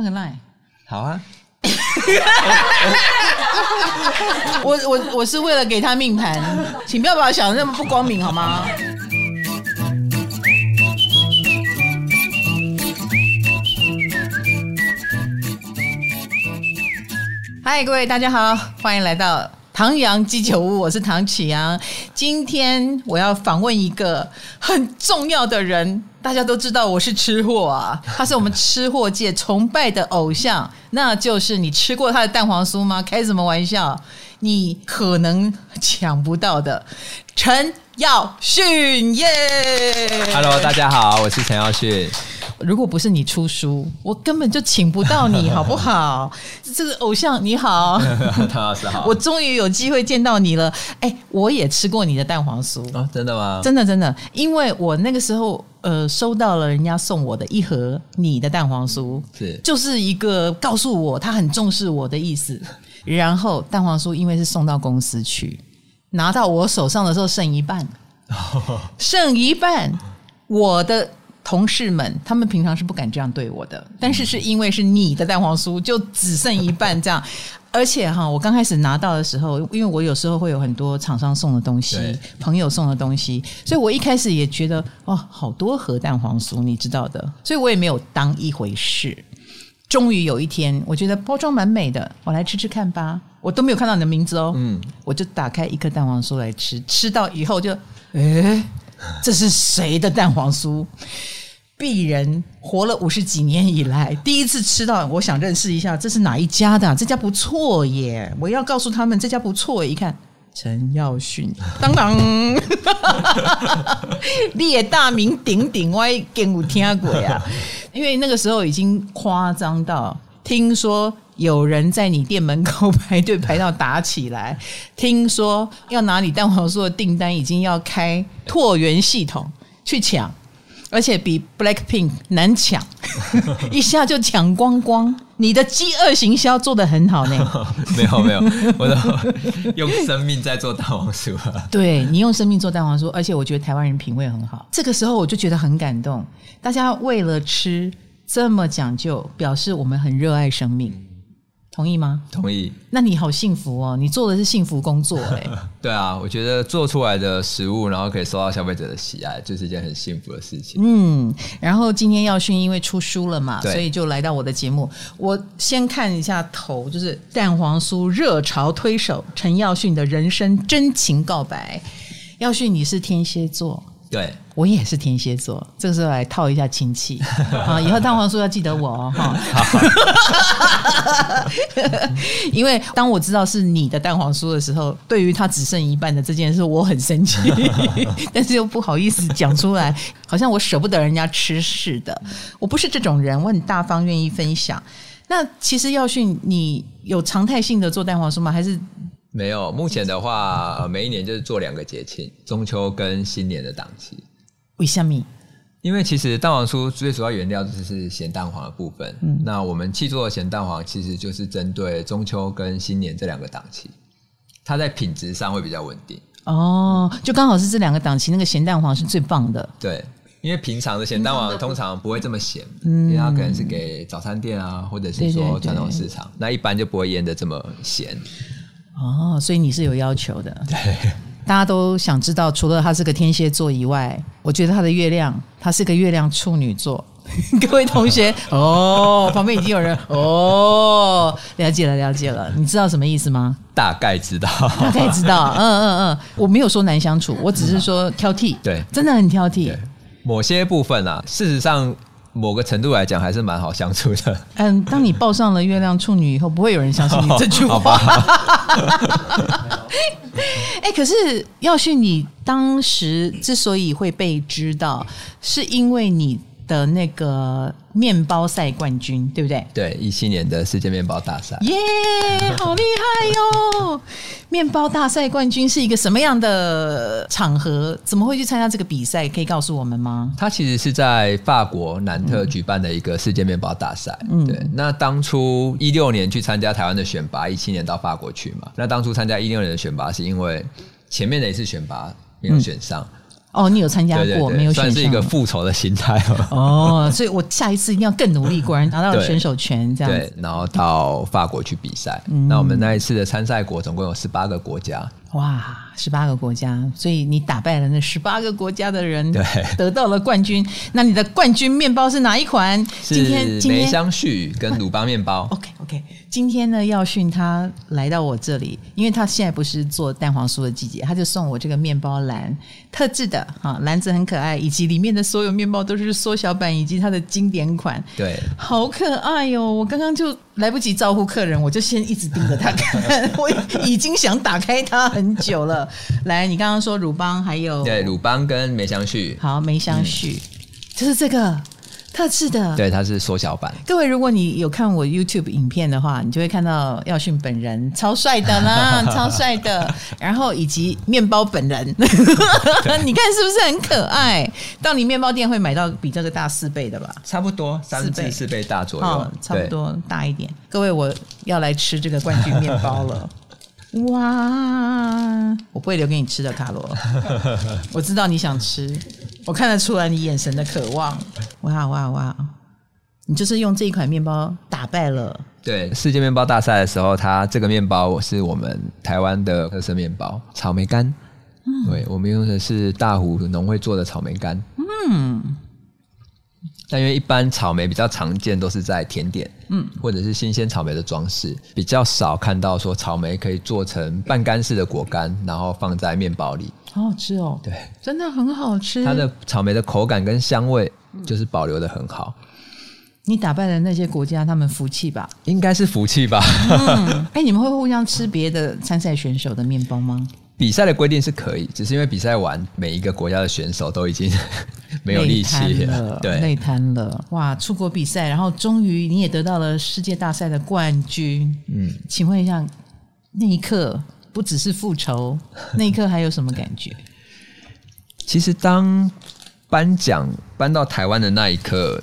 换个 line。好啊。我我我是为了给他命盘，请不要把我想的那么不光明好吗？嗨，各位大家好，欢迎来到唐阳鸡酒屋，我是唐启阳。今天我要访问一个很重要的人。大家都知道我是吃货啊，他是我们吃货界崇拜的偶像，那就是你吃过他的蛋黄酥吗？开什么玩笑？你可能抢不到的陈耀训耶！Hello，大家好，我是陈耀训。如果不是你出书，我根本就请不到你，好不好？这个偶像你好，唐老师好，我终于有机会见到你了。哎，我也吃过你的蛋黄酥哦，真的吗？真的真的，因为我那个时候呃收到了人家送我的一盒你的蛋黄酥，是就是一个告诉我他很重视我的意思。然后蛋黄酥因为是送到公司去，拿到我手上的时候剩一半，剩一半，我的。同事们，他们平常是不敢这样对我的，但是是因为是你的蛋黄酥，就只剩一半这样。而且哈，我刚开始拿到的时候，因为我有时候会有很多厂商送的东西，朋友送的东西，所以我一开始也觉得哇，好多盒蛋黄酥，你知道的，所以我也没有当一回事。终于有一天，我觉得包装蛮美的，我来吃吃看吧。我都没有看到你的名字哦，嗯，我就打开一颗蛋黄酥来吃，吃到以后就，诶，这是谁的蛋黄酥？鄙人活了五十几年以来，第一次吃到，我想认识一下，这是哪一家的啊？这家不错耶！我要告诉他们，这家不错。一看，陈耀迅，当当，列大名鼎鼎，我更有听过呀。因为那个时候已经夸张到，听说有人在你店门口排队排到打起来，听说要拿你蛋黄酥的订单，已经要开拓元系统去抢。而且比 Blackpink 难抢，一下就抢光光。你的饥饿行销做得很好呢。没有没有，我都 用生命在做蛋黄酥。对，你用生命做蛋黄酥，而且我觉得台湾人品味很好。这个时候我就觉得很感动，大家为了吃这么讲究，表示我们很热爱生命。同意吗？同意。那你好幸福哦，你做的是幸福工作哎。对啊，我觉得做出来的食物，然后可以受到消费者的喜爱，就是一件很幸福的事情。嗯，然后今天耀勋因为出书了嘛，所以就来到我的节目。我先看一下头，就是蛋黄酥热潮推手陈耀勋的人生真情告白。耀勋，你是天蝎座。对，我也是天蝎座，这个时候来套一下亲戚 啊！以后蛋黄酥要记得我哦，哈。因为当我知道是你的蛋黄酥的时候，对于他只剩一半的这件事，我很生气，但是又不好意思讲出来，好像我舍不得人家吃似的。我不是这种人，我很大方，愿意分享。那其实耀训，你有常态性的做蛋黄酥吗？还是？没有，目前的话，每一年就是做两个节庆，中秋跟新年的档期。为什么？因为其实蛋黄酥最主要原料就是咸蛋黄的部分。嗯，那我们契作的咸蛋黄其实就是针对中秋跟新年这两个档期，它在品质上会比较稳定。哦，就刚好是这两个档期，那个咸蛋黄是最棒的。对，因为平常的咸蛋黄通常不会这么咸，嗯，因为它可能是给早餐店啊，或者是说传统市场，那一般就不会腌得这么咸。哦，所以你是有要求的。对，大家都想知道，除了他是个天蝎座以外，我觉得他的月亮，他是个月亮处女座。各位同学，哦，旁边已经有人，哦，了解了，了解了。你知道什么意思吗？大概知道，大概知道。嗯嗯嗯，我没有说难相处，我只是说挑剔。对，真的很挑剔。某些部分啊，事实上。某个程度来讲，还是蛮好相处的。嗯，当你抱上了月亮处女以后，不会有人相信你这句话。哎，可是耀旭，你当时之所以会被知道，是因为你。的那个面包赛冠军，对不对？对，一七年的世界面包大赛，耶、yeah，好厉害哟、哦！面包大赛冠军是一个什么样的场合？怎么会去参加这个比赛？可以告诉我们吗？它其实是在法国南特举办的一个世界面包大赛。嗯，对。那当初一六年去参加台湾的选拔，一七年到法国去嘛。那当初参加一六年的选拔，是因为前面的一次选拔没有选上。嗯哦，你有参加过，对对对没有选上？算是一个复仇的心态哦，所以我下一次一定要更努力，果然拿到了选手权，这样对，然后到法国去比赛。嗯、那我们那一次的参赛国总共有十八个国家。哇，十八个国家，所以你打败了那十八个国家的人，对，得到了冠军。那你的冠军面包是哪一款？今天是梅香絮跟鲁邦面包。OK OK，今天呢，耀训他来到我这里，因为他现在不是做蛋黄酥的季节，他就送我这个面包篮，特制的哈，篮子很可爱，以及里面的所有面包都是缩小版，以及它的经典款，对，好可爱哟、哦！我刚刚就来不及招呼客人，我就先一直盯着他看，我已经想打开它。很久了，来，你刚刚说鲁邦还有对鲁邦跟梅香絮，好梅香絮，嗯、就是这个特制的，对，它是缩小版。各位，如果你有看我 YouTube 影片的话，你就会看到耀训本人超帅的啦，超帅的，然后以及面包本人，你看是不是很可爱？到你面包店会买到比这个大四倍的吧？差不多三倍四倍大左右，哦、差不多大一点。各位，我要来吃这个冠军面包了。哇！我不会留给你吃的，卡罗。我知道你想吃，我看得出来你眼神的渴望。哇哇哇！你就是用这一款面包打败了。对，世界面包大赛的时候，它这个面包是我们台湾的特色面包——草莓干。嗯，对，我们用的是大湖农会做的草莓干。嗯。但因为一般草莓比较常见都是在甜点，嗯，或者是新鲜草莓的装饰，比较少看到说草莓可以做成半干式的果干，然后放在面包里，好好吃哦。对，真的很好吃。它的草莓的口感跟香味就是保留的很好。你打败了那些国家，他们服气吧？应该是服气吧。嗯，哎，你们会互相吃别的参赛选手的面包吗？比赛的规定是可以，只是因为比赛完，每一个国家的选手都已经 没有力气了，对，累瘫了。哇，出国比赛，然后终于你也得到了世界大赛的冠军。嗯，请问一下，那一刻不只是复仇，那一刻还有什么感觉？其实当颁奖颁到台湾的那一刻，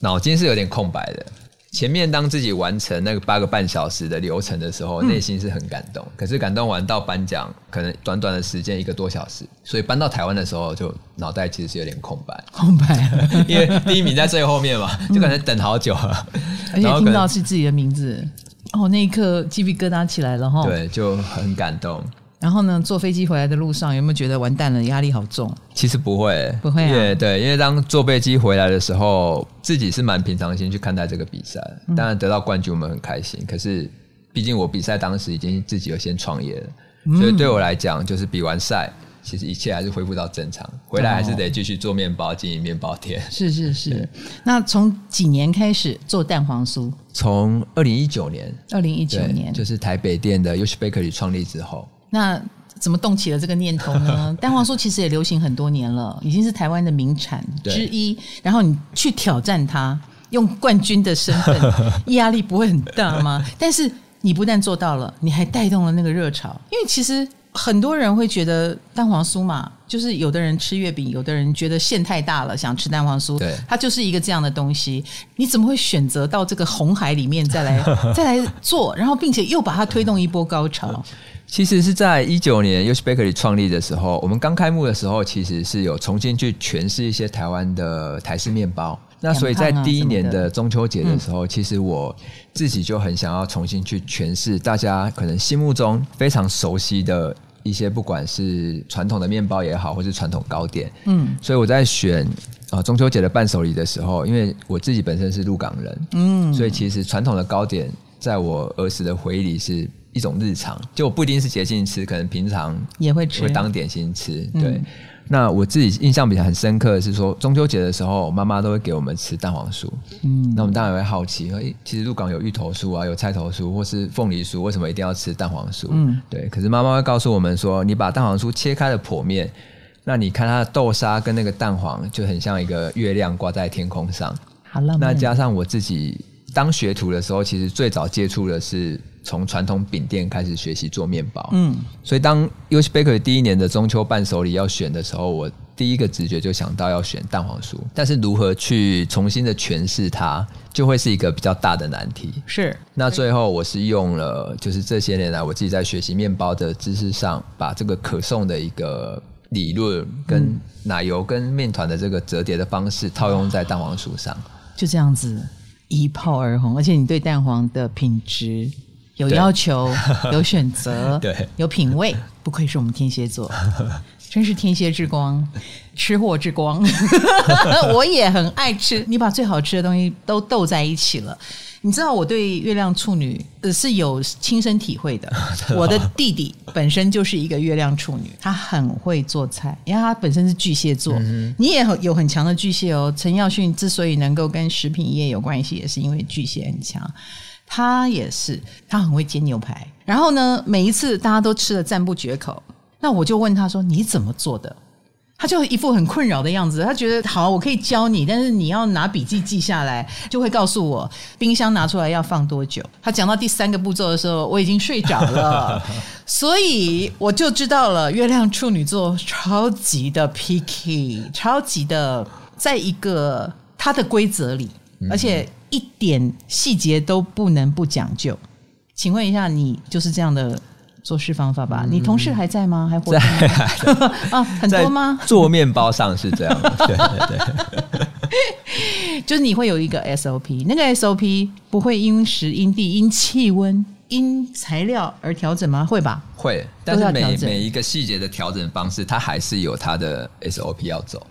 脑筋是有点空白的。前面当自己完成那个八个半小时的流程的时候，内心是很感动。可是感动完到颁奖，可能短短的时间一个多小时，所以搬到台湾的时候，就脑袋其实是有点空白，空白，因为第一名在最后面嘛，就可能等好久了，而且听到是自己的名字，哦，那一刻鸡皮疙瘩起来了哈，对，就很感动。然后呢，坐飞机回来的路上，有没有觉得完蛋了？压力好重？其实不会，不会啊。对，因为当坐飞机回来的时候，自己是蛮平常心去看待这个比赛。当然得到冠军，我们很开心。嗯、可是，毕竟我比赛当时已经自己有先创业了，嗯、所以对我来讲，就是比完赛，其实一切还是恢复到正常。回来还是得继续做面包，经营面包店。是是是。那从几年开始做蛋黄酥？从二零一九年，二零一九年就是台北店的 Yoshi Bakery 创立之后。那怎么动起了这个念头呢？蛋黄酥其实也流行很多年了，已经是台湾的名产之一。然后你去挑战它，用冠军的身份，压力不会很大吗？但是你不但做到了，你还带动了那个热潮。因为其实很多人会觉得蛋黄酥嘛，就是有的人吃月饼，有的人觉得馅太大了，想吃蛋黄酥。对，它就是一个这样的东西。你怎么会选择到这个红海里面再来 再来做，然后并且又把它推动一波高潮？其实是在一九年 Yoshi Bakery 创立的时候，我们刚开幕的时候，其实是有重新去诠释一些台湾的台式面包。那所以在第一年的中秋节的时候，其实我自己就很想要重新去诠释大家可能心目中非常熟悉的一些，不管是传统的面包也好，或是传统糕点。嗯，所以我在选啊中秋节的伴手礼的时候，因为我自己本身是鹿港人，嗯，所以其实传统的糕点在我儿时的回忆里是。一种日常，就不一定是节庆吃，可能平常也会吃，会当点心吃。对，嗯、那我自己印象比较很深刻的是说，中秋节的时候，妈妈都会给我们吃蛋黄酥。嗯，那我们当然会好奇，诶，其实鹿港有芋头酥啊，有菜头酥，或是凤梨酥，为什么一定要吃蛋黄酥？嗯，对。可是妈妈会告诉我们说，你把蛋黄酥切开的剖面，那你看它的豆沙跟那个蛋黄，就很像一个月亮挂在天空上。好了。那加上我自己当学徒的时候，其实最早接触的是。从传统饼店开始学习做面包，嗯，所以当 Yoshi Bakery 第一年的中秋伴手礼要选的时候，我第一个直觉就想到要选蛋黄酥，但是如何去重新的诠释它，就会是一个比较大的难题。是，那最后我是用了，就是这些年来我自己在学习面包的知识上，把这个可颂的一个理论跟奶油跟面团的这个折叠的方式套用在蛋黄酥上，就这样子一炮而红。而且你对蛋黄的品质有要求，有选择，对，有品味，不愧是我们天蝎座，真是天蝎之光，吃货之光。我也很爱吃，你把最好吃的东西都斗在一起了。你知道我对月亮处女呃是有亲身体会的。我的弟弟本身就是一个月亮处女，他很会做菜，因为他本身是巨蟹座。嗯、你也有很强的巨蟹哦。陈耀迅之所以能够跟食品业有关系，也是因为巨蟹很强。他也是，他很会煎牛排。然后呢，每一次大家都吃的赞不绝口，那我就问他说：“你怎么做的？”他就一副很困扰的样子，他觉得好，我可以教你，但是你要拿笔记记下来，就会告诉我冰箱拿出来要放多久。他讲到第三个步骤的时候，我已经睡着了，所以我就知道了，月亮处女座超级的 picky，超级的在一个他的规则里，而且一点细节都不能不讲究。请问一下，你就是这样的？做事方法吧，你同事还在吗？还活在吗？啊，很多吗？做面包上是这样的，对 对对，就是你会有一个 SOP，那个 SOP 不会因时因地因气温因材料而调整吗？会吧？会，但是每每一个细节的调整方式，它还是有它的 SOP 要走。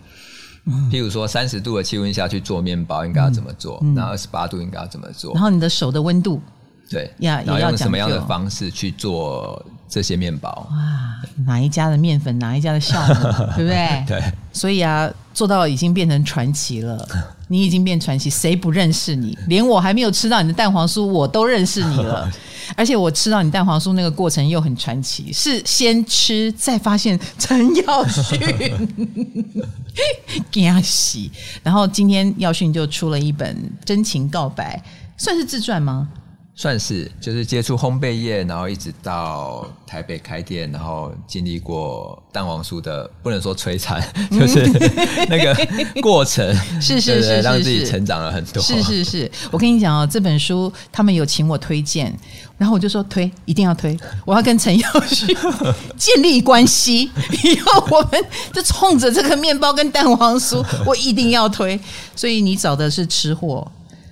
譬如说，三十度的气温下去做面包应该要怎么做？那二十八度应该要怎么做？然后你的手的温度。对，呀，然后用什么样的方式去做这些面包？哇，哪一家的面粉，哪一家的酵母，对不对？对，所以啊，做到已经变成传奇了。你已经变传奇，谁不认识你？连我还没有吃到你的蛋黄酥，我都认识你了。而且我吃到你蛋黄酥那个过程又很传奇，是先吃再发现陈耀迅，惊喜。然后今天耀迅就出了一本真情告白，算是自传吗？算是，就是接触烘焙业，然后一直到台北开店，然后经历过蛋黄酥的，不能说摧残，就是那个过程，是是是，让自己成长了很多。是是是，我跟你讲哦，这本书他们有请我推荐，然后我就说推，一定要推，我要跟陈耀旭 建立关系，以后我们就冲着这个面包跟蛋黄酥，我一定要推。所以你找的是吃货。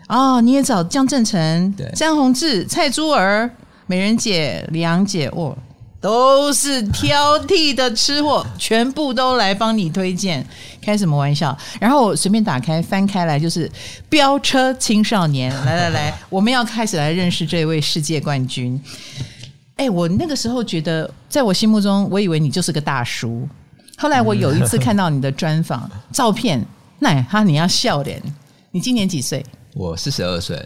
哦，你也找江振诚、詹宏志、蔡珠儿、美人姐、李阳姐，哦，都是挑剔的吃货，全部都来帮你推荐，开什么玩笑？然后我随便打开翻开来，就是飙车青少年，来来来，我们要开始来认识这位世界冠军。哎，我那个时候觉得，在我心目中，我以为你就是个大叔。后来我有一次看到你的专访照片，那哈，你要笑脸，你今年几岁？我四十二岁，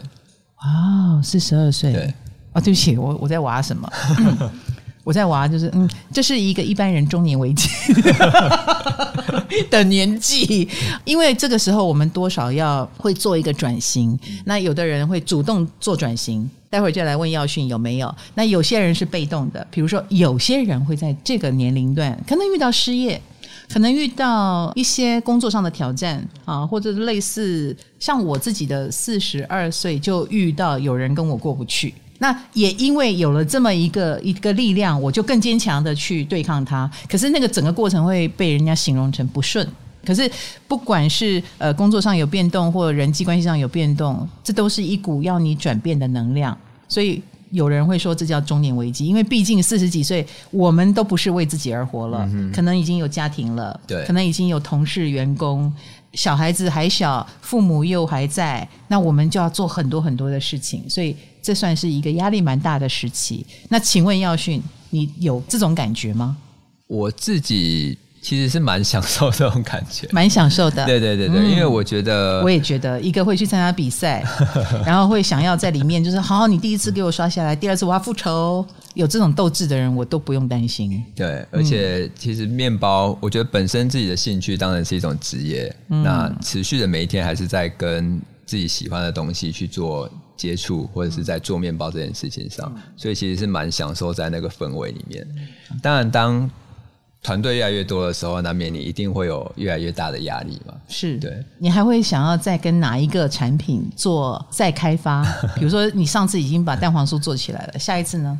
哦，四十二岁，对，啊，对不起，我我在娃什么？我在娃，就是嗯，这是一个一般人中年危机的年纪，因为这个时候我们多少要会做一个转型。那有的人会主动做转型，待会儿就来问耀训有没有。那有些人是被动的，比如说有些人会在这个年龄段可能遇到失业。可能遇到一些工作上的挑战啊，或者类似像我自己的四十二岁就遇到有人跟我过不去，那也因为有了这么一个一个力量，我就更坚强的去对抗它。可是那个整个过程会被人家形容成不顺。可是不管是呃工作上有变动，或人际关系上有变动，这都是一股要你转变的能量。所以。有人会说这叫中年危机，因为毕竟四十几岁，我们都不是为自己而活了，嗯、可能已经有家庭了，对，可能已经有同事、员工，小孩子还小，父母又还在，那我们就要做很多很多的事情，所以这算是一个压力蛮大的时期。那请问耀训，你有这种感觉吗？我自己。其实是蛮享受这种感觉，蛮享受的。对对对对，嗯、因为我觉得，我也觉得，一个会去参加比赛，然后会想要在里面，就是好好，你第一次给我刷下来，第二次我要复仇，有这种斗志的人，我都不用担心。对，而且其实面包，我觉得本身自己的兴趣当然是一种职业，嗯、那持续的每一天还是在跟自己喜欢的东西去做接触，或者是在做面包这件事情上，所以其实是蛮享受在那个氛围里面。当然，当团队越来越多的时候，难免你一定会有越来越大的压力嘛。是，对。你还会想要再跟哪一个产品做再开发？比如说，你上次已经把蛋黄酥做起来了，下一次呢？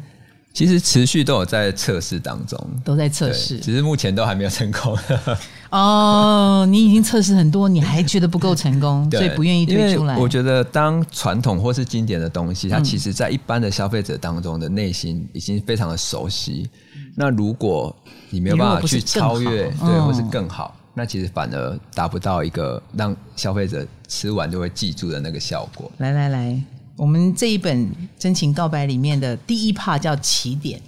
其实持续都有在测试当中，都在测试，只是目前都还没有成功。哦，你已经测试很多，你还觉得不够成功，所以不愿意推出来。我觉得当传统或是经典的东西，它其实在一般的消费者当中的内心已经非常的熟悉。嗯、那如果你没有办法去超越，对，嗯、或是更好，那其实反而达不到一个让消费者吃完就会记住的那个效果。来来来。我们这一本《真情告白》里面的第一 part 叫起点，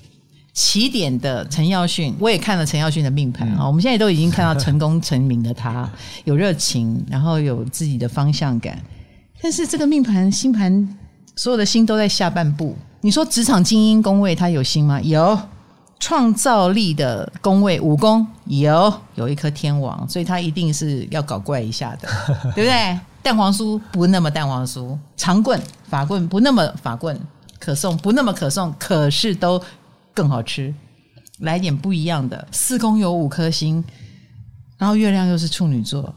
起点的陈耀迅，我也看了陈耀迅的命盘啊。嗯、我们现在都已经看到成功成名的他，有热情，然后有自己的方向感。但是这个命盘星盘所有的星都在下半部。你说职场精英宫位他有星吗？有。创造力的宫位武功有有一颗天王，所以他一定是要搞怪一下的，对不对？蛋黄酥不那么蛋黄酥，长棍法棍不那么法棍，可颂不那么可颂，可是都更好吃。来点不一样的。四宫有五颗星，然后月亮又是处女座，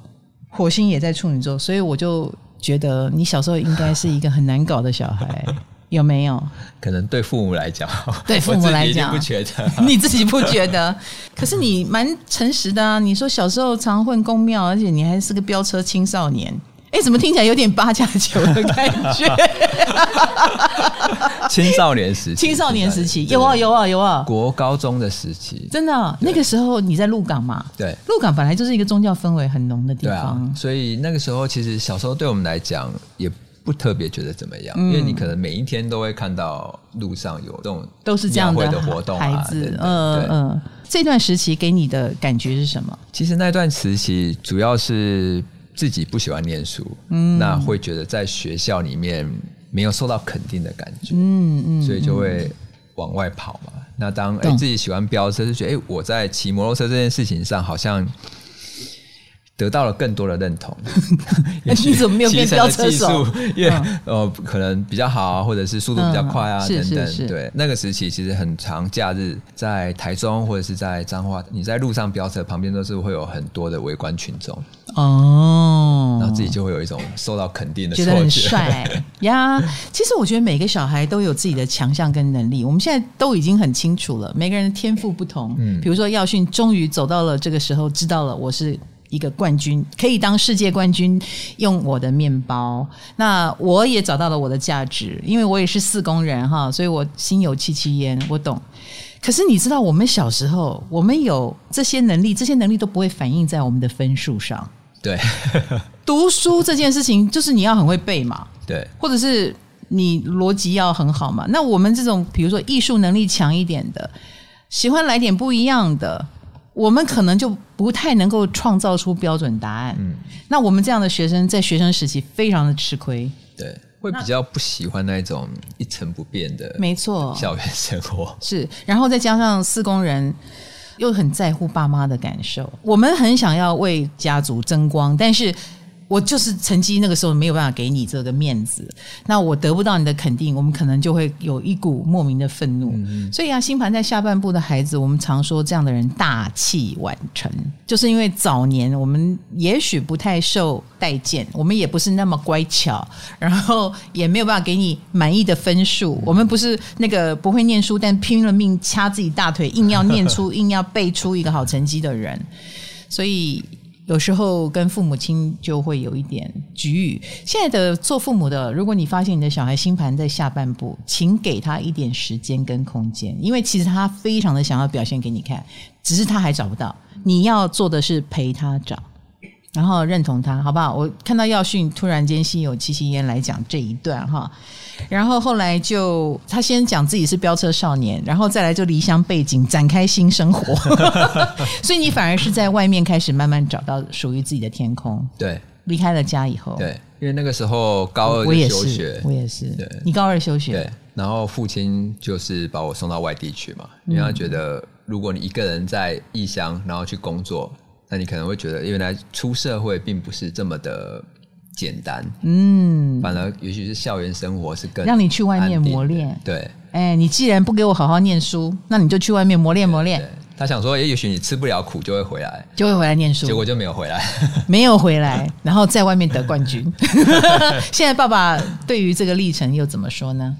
火星也在处女座，所以我就觉得你小时候应该是一个很难搞的小孩。有没有？可能对父母来讲，对父母来讲不觉得，你自己不觉得？可是你蛮诚实的啊！你说小时候常混公庙，而且你还是个飙车青少年，哎，怎么听起来有点八加九的感觉？青少年时期，青少年时期有啊有啊有啊，国高中的时期，真的那个时候你在鹿港嘛？对，鹿港本来就是一个宗教氛围很浓的地方，啊，所以那个时候其实小时候对我们来讲也。不特别觉得怎么样，嗯、因为你可能每一天都会看到路上有这种都是这样的活动孩子，嗯嗯。这段时期给你的感觉是什么？其实那段时期主要是自己不喜欢念书，嗯，那会觉得在学校里面没有受到肯定的感觉，嗯嗯，所以就会往外跑嘛。那当哎自己喜欢飙车，就觉得哎我在骑摩托车这件事情上好像。得到了更多的认同，你怎么没有变飙车手？因为呃，可能比较好啊，或者是速度比较快啊，等等。对，那个时期其实很长，假日在台中或者是在彰化，你在路上飙车，旁边都是会有很多的围观群众哦，然后自己就会有一种受到肯定的错觉，觉得很帅 呀。其实我觉得每个小孩都有自己的强项跟能力，我们现在都已经很清楚了，每个人的天赋不同。嗯，比如说耀训终于走到了这个时候，知道了我是。一个冠军可以当世界冠军，用我的面包。那我也找到了我的价值，因为我也是四工人哈，所以我心有戚戚焉，我懂。可是你知道，我们小时候，我们有这些能力，这些能力都不会反映在我们的分数上。对，读书这件事情，就是你要很会背嘛，对，或者是你逻辑要很好嘛。那我们这种，比如说艺术能力强一点的，喜欢来点不一样的。我们可能就不太能够创造出标准答案。嗯，那我们这样的学生在学生时期非常的吃亏。对，会比较不喜欢那种一成不变的，没错，校园生活是。然后再加上四工人又很在乎爸妈的感受，我们很想要为家族争光，但是。我就是成绩那个时候没有办法给你这个面子，那我得不到你的肯定，我们可能就会有一股莫名的愤怒。嗯、所以啊，星盘在下半部的孩子，我们常说这样的人大器晚成，就是因为早年我们也许不太受待见，我们也不是那么乖巧，然后也没有办法给你满意的分数。嗯、我们不是那个不会念书，但拼了命掐自己大腿，硬要念出、硬要背出一个好成绩的人，所以。有时候跟父母亲就会有一点局域。现在的做父母的，如果你发现你的小孩星盘在下半部，请给他一点时间跟空间，因为其实他非常的想要表现给你看，只是他还找不到。你要做的是陪他找，然后认同他，好不好？我看到耀训突然间心有戚戚焉来讲这一段哈。然后后来就他先讲自己是飙车少年，然后再来就离乡背景展开新生活，所以你反而是在外面开始慢慢找到属于自己的天空。对，离开了家以后，对，因为那个时候高二休学，我也是，我也是。对，你高二休学，对，然后父亲就是把我送到外地去嘛，因为他觉得如果你一个人在异乡，然后去工作，那你可能会觉得原来出社会并不是这么的。简单，嗯，反而也许是校园生活是更让你去外面磨练，对，哎，你既然不给我好好念书，那你就去外面磨练磨练。他想说，也许你吃不了苦就会回来，就会回来念书，结果就没有回来，没有回来，然后在外面得冠军。现在爸爸对于这个历程又怎么说呢？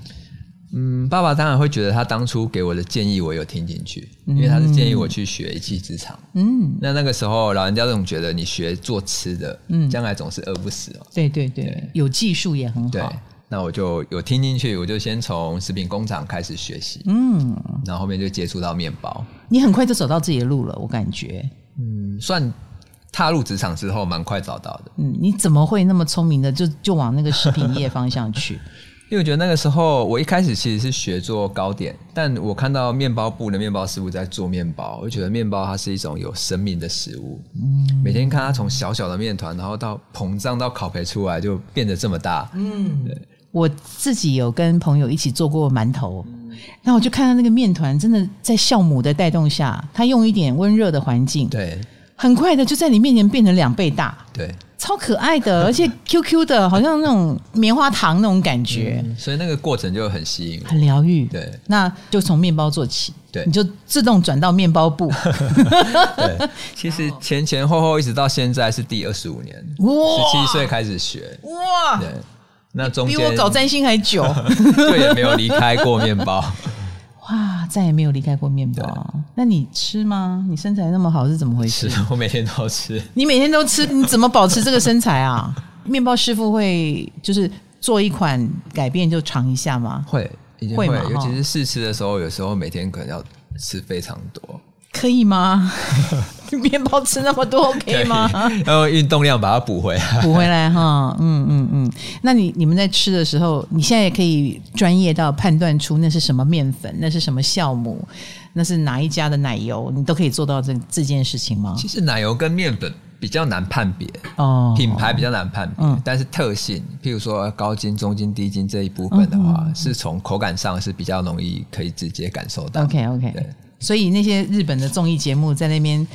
嗯，爸爸当然会觉得他当初给我的建议我有听进去，因为他是建议我去学一技之长。嗯，那那个时候老人家总觉得你学做吃的，嗯，将来总是饿不死哦。对对对，对有技术也很好。对，那我就有听进去，我就先从食品工厂开始学习。嗯，然后后面就接触到面包。你很快就走到自己的路了，我感觉。嗯，算踏入职场之后蛮快找到的。嗯，你怎么会那么聪明的就就往那个食品业方向去？因为我觉得那个时候，我一开始其实是学做糕点，但我看到面包部的面包师傅在做面包，我就觉得面包它是一种有生命的食物。嗯，每天看它从小小的面团，然后到膨胀到烤焙出来，就变得这么大。嗯，对。我自己有跟朋友一起做过馒头，那我就看到那个面团真的在酵母的带动下，它用一点温热的环境，对，很快的就在你面前变成两倍大。对。超可爱的，而且 Q Q 的，好像那种棉花糖那种感觉，嗯、所以那个过程就很吸引，很疗愈。对，那就从面包做起，对，你就自动转到面包部。对，其实前前后后一直到现在是第二十五年，哇。十七岁开始学，哇，对，那中间比我搞占星还久，就也没有离开过面包。哇，再也没有离开过面包。那你吃吗？你身材那么好是怎么回事？我每天都吃。你每天都吃，你怎么保持这个身材啊？面包师傅会就是做一款改变就尝一下吗？会，会吗？尤其是试吃的时候，有时候每天可能要吃非常多。可以吗？面包吃那么多，OK 吗？然后运动量把它补回来，补回来哈。嗯嗯嗯。那你你们在吃的时候，你现在也可以专业到判断出那是什么面粉，那是什么酵母，那是哪一家的奶油，你都可以做到这这件事情吗？其实奶油跟面粉比较难判别哦，品牌比较难判别，嗯，但是特性，譬如说高筋、中筋、低筋这一部分的话，嗯、是从口感上是比较容易可以直接感受到。OK OK，对。所以那些日本的综艺节目在那边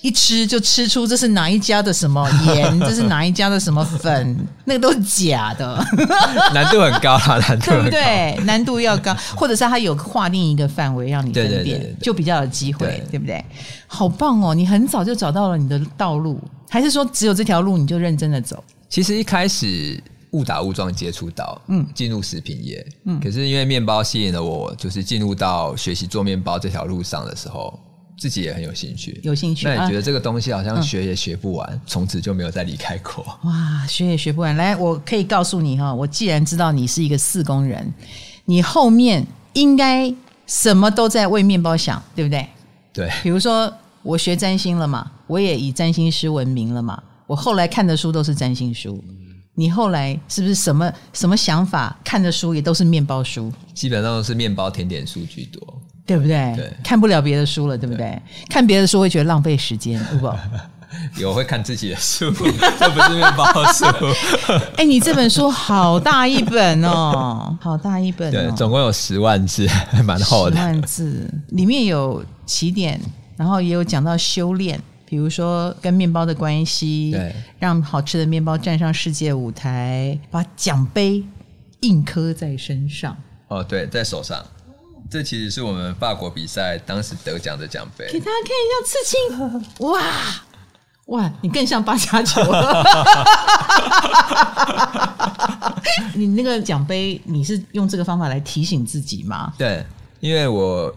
一吃就吃出这是哪一家的什么盐，这是哪一家的什么粉，那个都是假的，难度很高啊，难度很高，对不对？难度要高，或者是他有划定一个范围让你分辨，就比较有机会，对，对不对？好棒哦！你很早就找到了你的道路，还是说只有这条路你就认真的走？其实一开始。误打误撞接触到，嗯，进入食品业，嗯，可是因为面包吸引了我，就是进入到学习做面包这条路上的时候，自己也很有兴趣，有兴趣。那你觉得这个东西好像学也学不完，从、嗯、此就没有再离开过。哇，学也学不完。来，我可以告诉你哈，我既然知道你是一个四工人，你后面应该什么都在为面包想，对不对？对。比如说，我学占星了嘛，我也以占星师闻名了嘛，我后来看的书都是占星书。你后来是不是什么什么想法？看的书也都是面包书，基本上都是面包甜点书居多，对不对？对，看不了别的书了，对不对？对，看别的书会觉得浪费时间，对不？有会看自己的书，这不是面包书。哎，你这本书好大一本哦，好大一本哦，对，总共有十万字，还蛮厚的。十万字里面有起点，然后也有讲到修炼。比如说跟面包的关系，对，让好吃的面包站上世界舞台，把奖杯印刻在身上。哦，对，在手上。这其实是我们法国比赛当时得奖的奖杯。给大家看一下刺青，哇哇，你更像八加九了。你那个奖杯，你是用这个方法来提醒自己吗？对，因为我。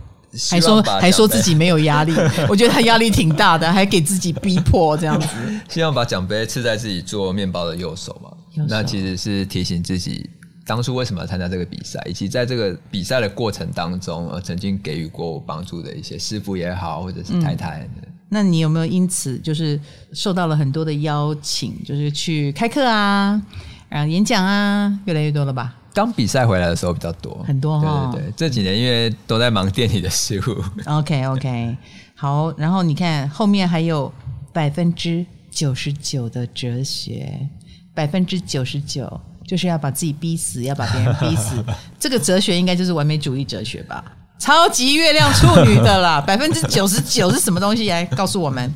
还说还说自己没有压力，我觉得他压力挺大的，还给自己逼迫这样子。希望把奖杯刺在自己做面包的右手嘛。手那其实是提醒自己当初为什么要参加这个比赛，以及在这个比赛的过程当中，呃，曾经给予过我帮助的一些师傅也好，或者是太太。嗯、那你有没有因此就是受到了很多的邀请，就是去开课啊，然后演讲啊，越来越多了吧？刚比赛回来的时候比较多，很多哈、哦。对对对，这几年因为都在忙店里的事务。OK OK，好。然后你看后面还有百分之九十九的哲学，百分之九十九就是要把自己逼死，要把别人逼死。这个哲学应该就是完美主义哲学吧？超级月亮处女的啦，百分之九十九是什么东西？来告诉我们。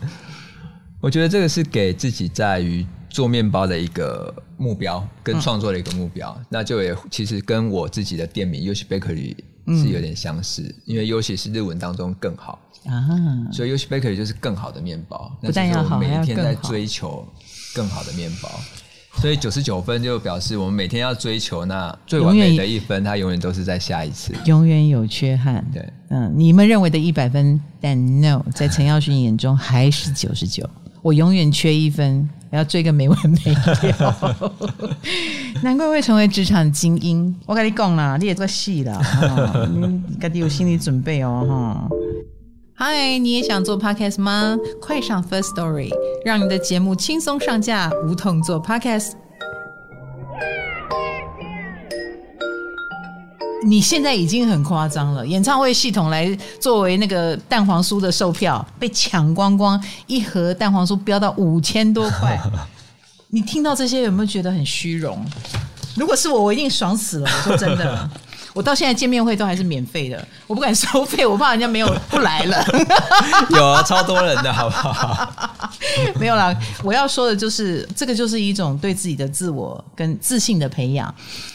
我觉得这个是给自己在于。做面包的一个目标，跟创作的一个目标，嗯、那就也其实跟我自己的店名 Yoshi Bakery 是有点相似，嗯、因为 Yoshi 是日文当中更好。啊，所以 Yoshi Bakery 就是更好的面包，不但要好，每一天在追求更好的面包。所以九十九分就表示我们每天要追求那最完美的一分，它永远都是在下一次，永远有缺憾。对，嗯，你们认为的一百分，但 no，在陈耀勋眼中还是九十九。我永远缺一分，要追个没完没了。难怪会成为职场精英。我跟你讲啦，你也做戏啦，你赶紧有心理准备哦，哈。嗨，你也想做 podcast 吗？快上 First Story，让你的节目轻松上架，无痛做 podcast。你现在已经很夸张了，演唱会系统来作为那个蛋黄酥的售票被抢光光，一盒蛋黄酥飙到五千多块。你听到这些有没有觉得很虚荣？如果是我，我一定爽死了。我说真的。我到现在见面会都还是免费的，我不敢收费，我怕人家没有不来了。有啊，超多人的好不好？没有啦，我要说的就是这个就是一种对自己的自我跟自信的培养。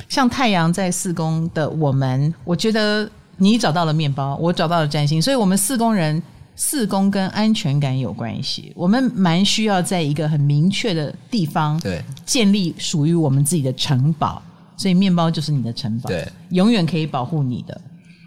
像太阳在四宫的我们，我觉得你找到了面包，我找到了占星，所以我们四宫人四宫跟安全感有关系。我们蛮需要在一个很明确的地方，对，建立属于我们自己的城堡。所以面包就是你的城堡，对，永远可以保护你的，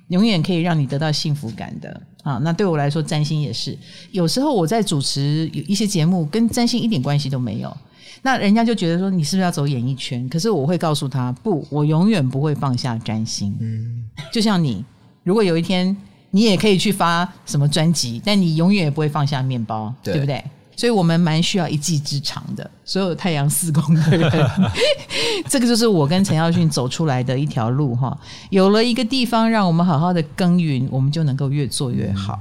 永远可以让你得到幸福感的啊！那对我来说，占星也是。有时候我在主持有一些节目，跟占星一点关系都没有，那人家就觉得说你是不是要走演艺圈？可是我会告诉他，不，我永远不会放下占星。嗯，就像你，如果有一天你也可以去发什么专辑，但你永远也不会放下面包，对，对不对？所以我们蛮需要一技之长的，所有太阳四宫的人，这个就是我跟陈耀训走出来的一条路哈。有了一个地方让我们好好的耕耘，我们就能够越做越好。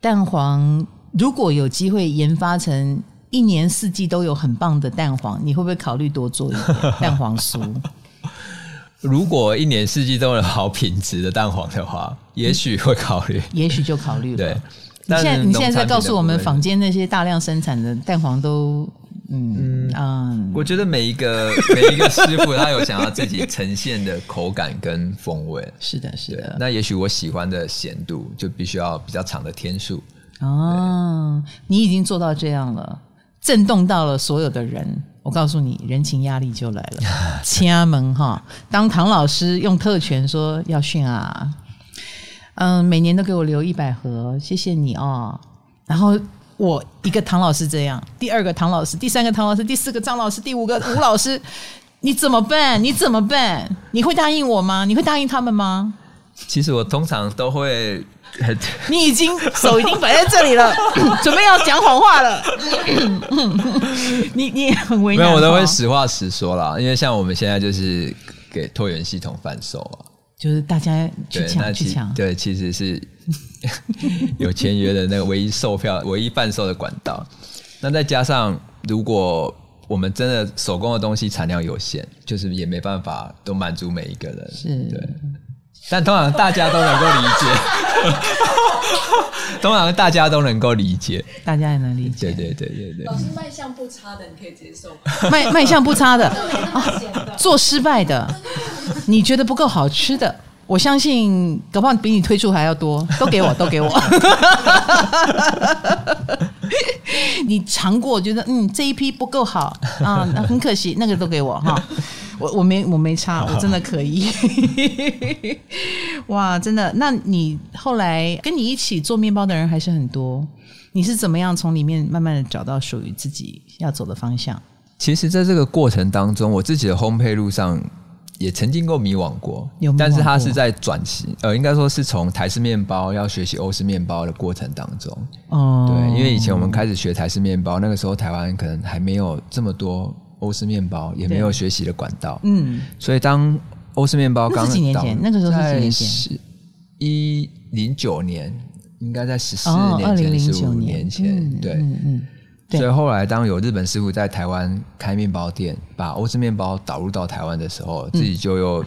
蛋黄如果有机会研发成一年四季都有很棒的蛋黄，你会不会考虑多做一点蛋黄酥？如果一年四季都有好品质的蛋黄的话，也许会考虑，也许就考虑了。对。你现在你现在在告诉我们，坊间那些大量生产的蛋黄都，嗯嗯，嗯我觉得每一个 每一个师傅他有想要自己呈现的口感跟风味，是的，是的。那也许我喜欢的咸度就必须要比较长的天数。哦，你已经做到这样了，震动到了所有的人。我告诉你，人情压力就来了。亲们哈，当唐老师用特权说要训啊。嗯，每年都给我留一百盒，谢谢你哦。然后我一个唐老师这样，第二个唐老师，第三个唐老师，第四个张老师，第五个吴老师，你怎么办？你怎么办？你会答应我吗？你会答应他们吗？其实我通常都会。你已经手已经摆在这里了，准备要讲谎话了。你你也很为难。没有，我都会实话实说啦，因为像我们现在就是给椭圆系统贩售啊。就是大家去抢去抢，对，其实是 有签约的那个唯一售票、唯一贩售的管道。那再加上，如果我们真的手工的东西产量有限，就是也没办法都满足每一个人。是，对。但通常大家都能够理解，通常大家都能够理解，大家也能理解。对对对对对。老师卖相不差的，你可以接受。卖卖相不差的，做失败的。你觉得不够好吃的，我相信搞不好比你推出还要多，都给我，都给我。你尝过，觉得嗯这一批不够好啊，那很可惜，那个都给我哈。我我没我没差，我真的可以。哇，真的？那你后来跟你一起做面包的人还是很多，你是怎么样从里面慢慢的找到属于自己要走的方向？其实，在这个过程当中，我自己的烘焙路上。也曾经过迷惘过，但是他是在转型，呃，应该说是从台式面包要学习欧式面包的过程当中。哦，对，因为以前我们开始学台式面包，那个时候台湾可能还没有这么多欧式面包，也没有学习的管道。嗯，所以当欧式面包刚几年前，那个时候是几年前，十一零九年，应该在十四年前、十五年前，对，嗯嗯。所以后来，当有日本师傅在台湾开面包店，把欧式面包导入到台湾的时候，自己就又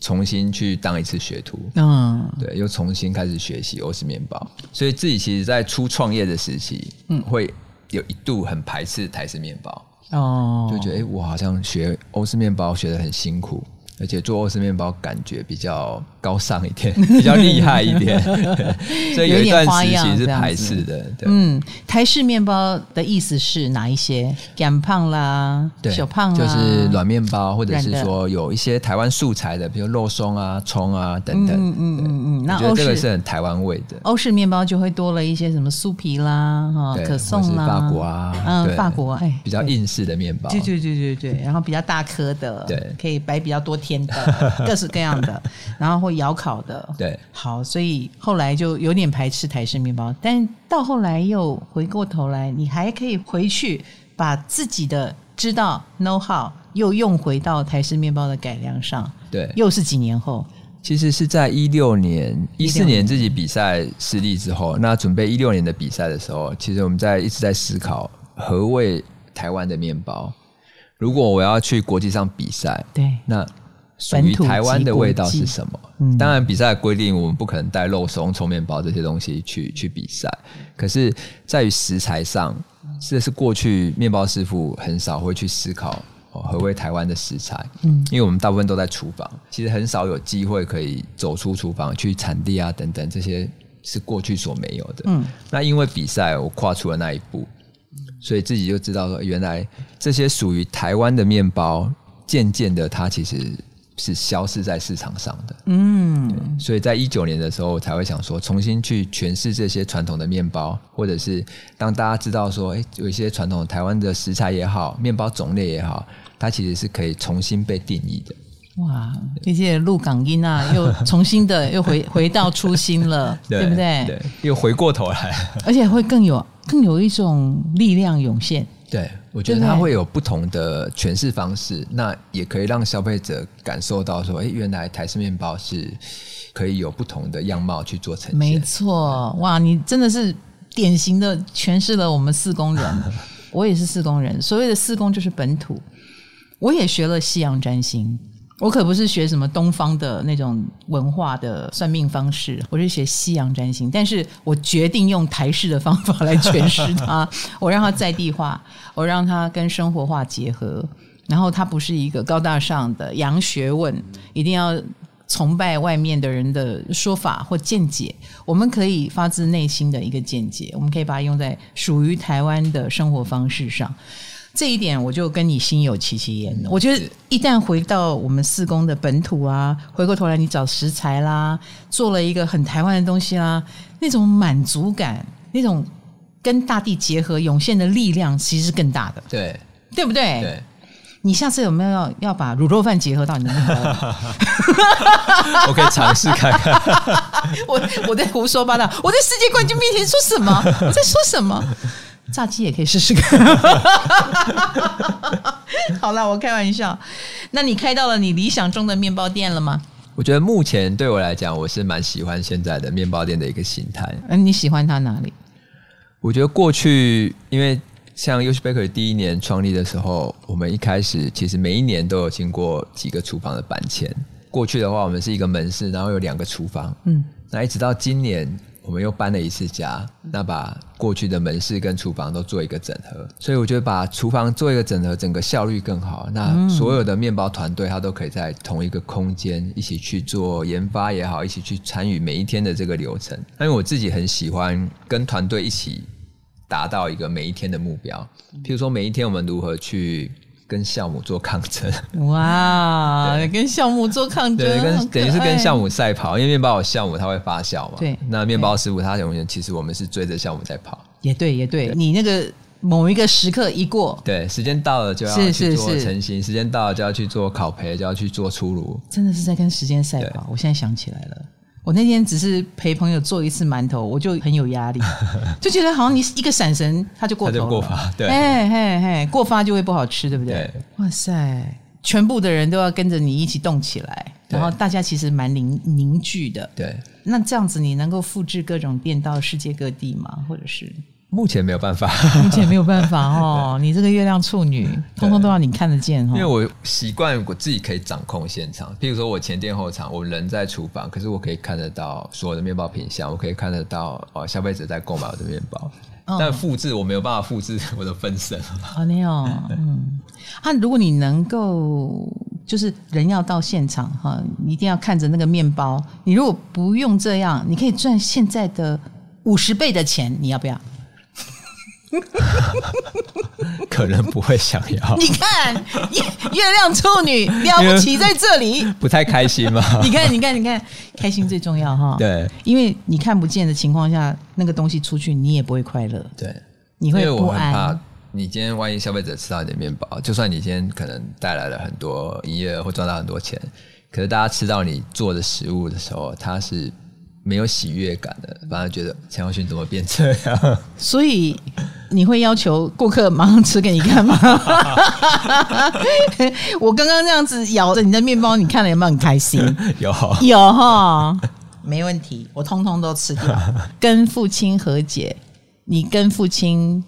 重新去当一次学徒。嗯，对，又重新开始学习欧式面包。所以自己其实，在初创业的时期，嗯，会有一度很排斥台式面包。哦，就觉得哎，我好像学欧式面包学的很辛苦，而且做欧式面包感觉比较高尚一点，比较厉害一点，所以有一段时期是排斥的。对，嗯，台式面包的意思是哪一些？干胖啦，对，小胖就是软面包，或者是说有一些台湾素材的，比如肉松啊、葱啊等等。嗯嗯嗯嗯，那我觉得这个是很台湾味的。欧式面包就会多了一些什么酥皮啦、哈可颂啦，法国啊，嗯，法国哎，比较硬式的面包。对对对对对，然后比较大颗的，对，可以摆比较多天。的，各式各样的，然后会窑烤的，对，好，所以后来就有点排斥台式面包，但到后来又回过头来，你还可以回去把自己的知道 know how 又用回到台式面包的改良上，对，又是几年后，其实是在一六年、一四年自己比赛失利之后，那准备一六年的比赛的时候，其实我们在一直在思考何谓台湾的面包，如果我要去国际上比赛，对，那。属于台湾的味道是什么？嗯、当然，比赛规定我们不可能带肉松、葱面包这些东西去去比赛。可是，在于食材上，这是过去面包师傅很少会去思考何谓台湾的食材。嗯，因为我们大部分都在厨房，其实很少有机会可以走出厨房去产地啊等等，这些是过去所没有的。嗯，那因为比赛，我跨出了那一步，所以自己就知道说，原来这些属于台湾的面包，渐渐的，它其实。是消失在市场上的，嗯，所以在一九年的时候才会想说，重新去诠释这些传统的面包，或者是当大家知道说，哎，有一些传统台湾的食材也好，面包种类也好，它其实是可以重新被定义的。哇，这些鹿港音啊，又重新的 又回回到初心了，对，对不对？对，又回过头来，而且会更有更有一种力量涌现。对，我觉得它会有不同的诠释方式，那也可以让消费者感受到说，哎，原来台式面包是可以有不同的样貌去做呈现。没错，哇，你真的是典型的诠释了我们四工人，我也是四工人，所谓的四工就是本土，我也学了西洋占星。我可不是学什么东方的那种文化的算命方式，我是学西洋占星。但是我决定用台式的方法来诠释它，我让它在地化，我让它跟生活化结合。然后它不是一个高大上的洋学问，一定要崇拜外面的人的说法或见解。我们可以发自内心的一个见解，我们可以把它用在属于台湾的生活方式上。这一点我就跟你心有戚戚焉。我觉得一旦回到我们四宫的本土啊，回过头来你找食材啦，做了一个很台湾的东西啦，那种满足感，那种跟大地结合涌现的力量，其实是更大的。对，对不对？对。你下次有没有要要把卤肉饭结合到你的？我可以尝试看看。我我在胡说八道，我在世界冠军面前说什么？我在说什么？炸鸡也可以试试看。好了，我开玩笑。那你开到了你理想中的面包店了吗？我觉得目前对我来讲，我是蛮喜欢现在的面包店的一个形态。嗯，你喜欢它哪里？我觉得过去，因为像 Yoshi Bakery 第一年创立的时候，我们一开始其实每一年都有经过几个厨房的搬迁。过去的话，我们是一个门市，然后有两个厨房。嗯，那一直到今年。我们又搬了一次家，那把过去的门市跟厨房都做一个整合，所以我觉得把厨房做一个整合，整个效率更好。那所有的面包团队，他都可以在同一个空间一起去做研发也好，一起去参与每一天的这个流程。因为我自己很喜欢跟团队一起达到一个每一天的目标，譬如说每一天我们如何去。跟酵母做抗争，哇！跟酵母做抗争，对，跟等于是跟酵母赛跑，因为面包有酵母，它会发酵嘛。对，那面包师傅他永远其实我们是追着酵母在跑。也对，也对，你那个某一个时刻一过，对，时间到了就要去做成型，时间到了就要去做烤焙，就要去做出炉，真的是在跟时间赛跑。我现在想起来了。我那天只是陪朋友做一次馒头，我就很有压力，就觉得好像你一个闪神，他就过头了，过发，对，嘿嘿嘿，过发就会不好吃，对不对？对，哇塞，全部的人都要跟着你一起动起来，然后大家其实蛮凝凝聚的，对。那这样子，你能够复制各种店到世界各地吗？或者是？目前没有办法，目前没有办法 哦。你这个月亮处女，通通都要你看得见哦。因为我习惯我自己可以掌控现场，譬如说我前店后厂，我人在厨房，可是我可以看得到所有的面包品相，我可以看得到哦消费者在购买我的面包。哦、但复制我没有办法复制我的分身。哦，没有。嗯，啊，如果你能够就是人要到现场哈，一定要看着那个面包。你如果不用这样，你可以赚现在的五十倍的钱，你要不要？可能不会想要。你看，月月亮处女了不起在这里，不太开心吗？你看，你看，你看，开心最重要哈。对，因为你看不见的情况下，那个东西出去，你也不会快乐。对，你会不安。你今天万一消费者吃到你的面包，就算你今天可能带来了很多营业额或赚到很多钱，可是大家吃到你做的食物的时候，它是没有喜悦感的，反而觉得陈耀勋怎么变这样？所以你会要求顾客马上吃给你看吗？我刚刚这样子咬着你的面包，你看了有没有很开心？有有哈，没问题，我通通都吃掉。跟父亲和解，你跟父亲。